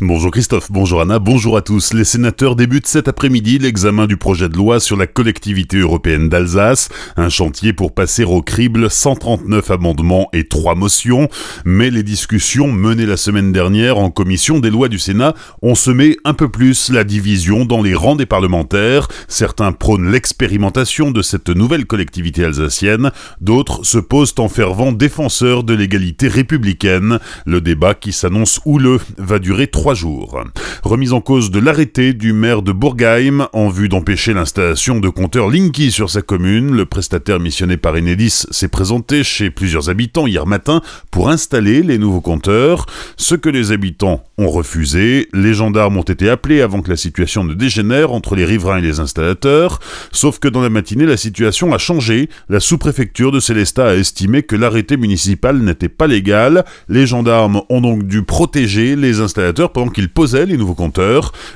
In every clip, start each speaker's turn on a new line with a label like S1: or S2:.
S1: Bonjour Christophe, bonjour Anna, bonjour à tous. Les sénateurs débutent cet après-midi l'examen du projet de loi sur la collectivité européenne d'Alsace, un chantier pour passer au crible 139 amendements et 3 motions, mais les discussions menées la semaine dernière en commission des lois du Sénat ont semé un peu plus la division dans les rangs des parlementaires. Certains prônent l'expérimentation de cette nouvelle collectivité alsacienne, d'autres se posent en fervent défenseurs de l'égalité républicaine. Le débat qui s'annonce houleux va durer trois jours. Remise en cause de l'arrêté du maire de Bourgheim en vue d'empêcher l'installation de compteurs Linky sur sa commune, le prestataire missionné par Enedis s'est présenté chez plusieurs habitants hier matin pour installer les nouveaux compteurs, ce que les habitants ont refusé. Les gendarmes ont été appelés avant que la situation ne dégénère entre les riverains et les installateurs, sauf que dans la matinée la situation a changé. La sous-préfecture de Célestat a estimé que l'arrêté municipal n'était pas légal. Les gendarmes ont donc dû protéger les installateurs pendant qu'ils posaient les nouveaux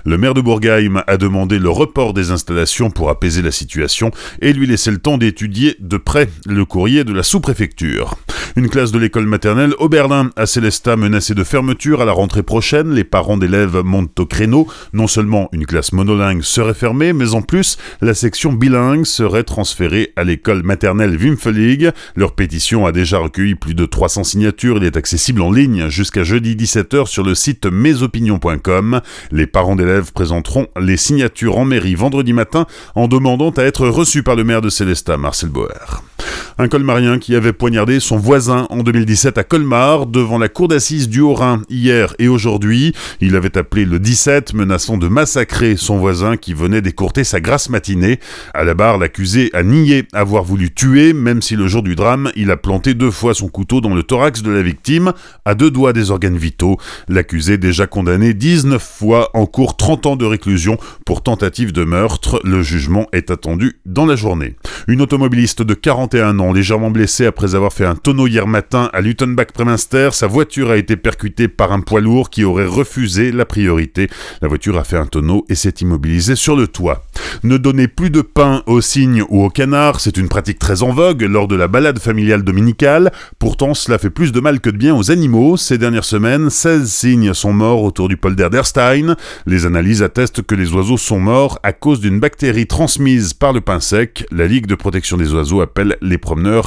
S1: Le maire de Bourgheim a demandé le report des installations pour apaiser la situation et lui laisser le temps d'étudier de près le courrier de la sous-préfecture. Une classe de l'école maternelle Oberlin à Célestat menacée de fermeture à la rentrée prochaine. Les parents d'élèves montent au créneau. Non seulement une classe monolingue serait fermée, mais en plus, la section bilingue serait transférée à l'école maternelle Wimfelig. Leur pétition a déjà recueilli plus de 300 signatures. Il est accessible en ligne jusqu'à jeudi 17h sur le site Maison opinion.com. Les parents d'élèves présenteront les signatures en mairie vendredi matin en demandant à être reçus par le maire de Célestat, Marcel Boer. Un colmarien qui avait poignardé son voisin en 2017 à Colmar devant la cour d'assises du Haut-Rhin hier et aujourd'hui. Il avait appelé le 17 menaçant de massacrer son voisin qui venait d'écourter sa grasse matinée. À la barre, l'accusé a nié avoir voulu tuer, même si le jour du drame, il a planté deux fois son couteau dans le thorax de la victime, à deux doigts des organes vitaux. L'accusé, déjà condamné 19 fois, en cours 30 ans de réclusion pour tentative de meurtre. Le jugement est attendu dans la journée. Une automobiliste de 41 ans, légèrement blessée après avoir fait un tonneau hier matin à Lutenbach-Preminster, sa voiture a été percutée par un poids lourd qui aurait refusé la priorité. La voiture a fait un tonneau et s'est immobilisée sur le toit. Ne donner plus de pain aux cygnes ou aux canards, c'est une pratique très en vogue lors de la balade familiale dominicale. Pourtant, cela fait plus de mal que de bien aux animaux. Ces dernières semaines, 16 cygnes sont morts autour du polder d'Erstein. Les analyses attestent que les oiseaux sont morts à cause d'une bactérie transmise par le pain sec. La Ligue de protection des oiseaux appelle les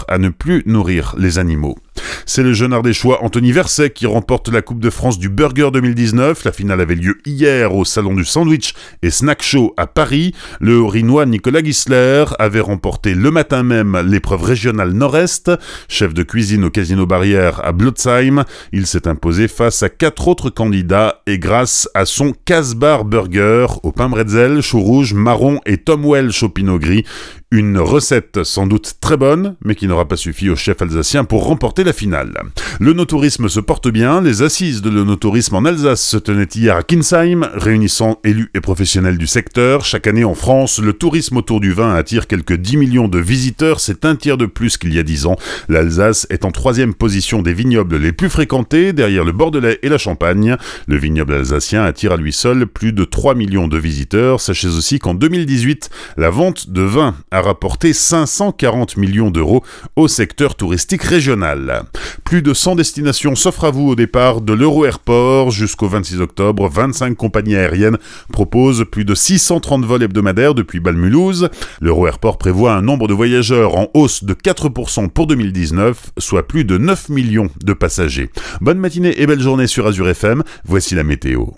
S1: à ne plus nourrir les animaux. C'est le jeune ardéchois Anthony Verset qui remporte la Coupe de France du Burger 2019. La finale avait lieu hier au Salon du Sandwich et Snack Show à Paris. Le rinois Nicolas Gisler avait remporté le matin même l'épreuve régionale Nord-Est. Chef de cuisine au Casino Barrière à Blotzheim, il s'est imposé face à quatre autres candidats et grâce à son Casbar Burger au pain bretzel, chou rouge, marron et Tom Welsh au pinot gris. Une recette sans doute très bonne, mais qui n'aura pas suffi au chef alsacien pour remporter la finale. Le notourisme se porte bien, les assises de le notourisme en Alsace se tenaient hier à Kinsheim, réunissant élus et professionnels du secteur. Chaque année en France, le tourisme autour du vin attire quelques 10 millions de visiteurs, c'est un tiers de plus qu'il y a 10 ans. L'Alsace est en troisième position des vignobles les plus fréquentés, derrière le Bordelais et la Champagne. Le vignoble alsacien attire à lui seul plus de 3 millions de visiteurs. Sachez aussi qu'en 2018, la vente de vin a rapporté 540 millions d'euros au secteur touristique régional. Plus de 100 destinations s'offrent à vous au départ de l'Euro Airport jusqu'au 26 octobre. 25 compagnies aériennes proposent plus de 630 vols hebdomadaires depuis Balmulhouse. L'Euro Airport prévoit un nombre de voyageurs en hausse de 4% pour 2019, soit plus de 9 millions de passagers. Bonne matinée et belle journée sur Azure FM. Voici la météo.